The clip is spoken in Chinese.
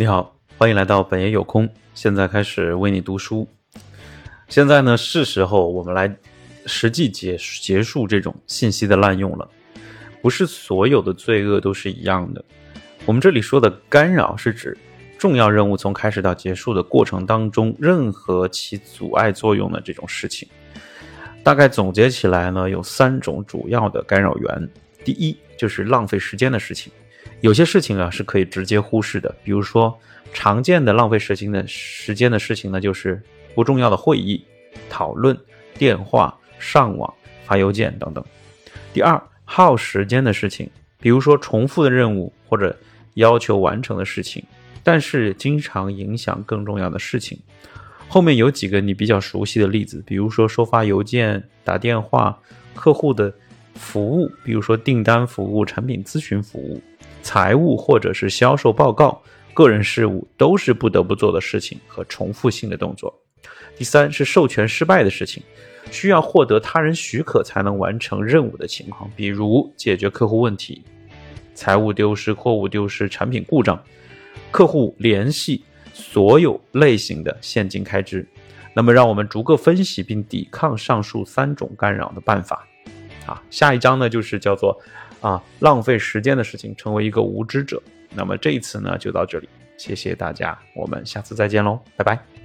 你好，欢迎来到本爷有空。现在开始为你读书。现在呢是时候，我们来实际结结束这种信息的滥用了。不是所有的罪恶都是一样的。我们这里说的干扰，是指重要任务从开始到结束的过程当中，任何起阻碍作用的这种事情。大概总结起来呢，有三种主要的干扰源。第一，就是浪费时间的事情。有些事情啊是可以直接忽视的，比如说常见的浪费时间的时间的事情呢，就是不重要的会议、讨论、电话、上网、发邮件等等。第二，耗时间的事情，比如说重复的任务或者要求完成的事情，但是经常影响更重要的事情。后面有几个你比较熟悉的例子，比如说收发邮件、打电话、客户的服务，比如说订单服务、产品咨询服务。财务或者是销售报告、个人事务都是不得不做的事情和重复性的动作。第三是授权失败的事情，需要获得他人许可才能完成任务的情况，比如解决客户问题、财务丢失、货物丢失、产品故障、客户联系所有类型的现金开支。那么，让我们逐个分析并抵抗上述三种干扰的办法。啊，下一章呢就是叫做。啊，浪费时间的事情，成为一个无知者。那么这一次呢，就到这里，谢谢大家，我们下次再见喽，拜拜。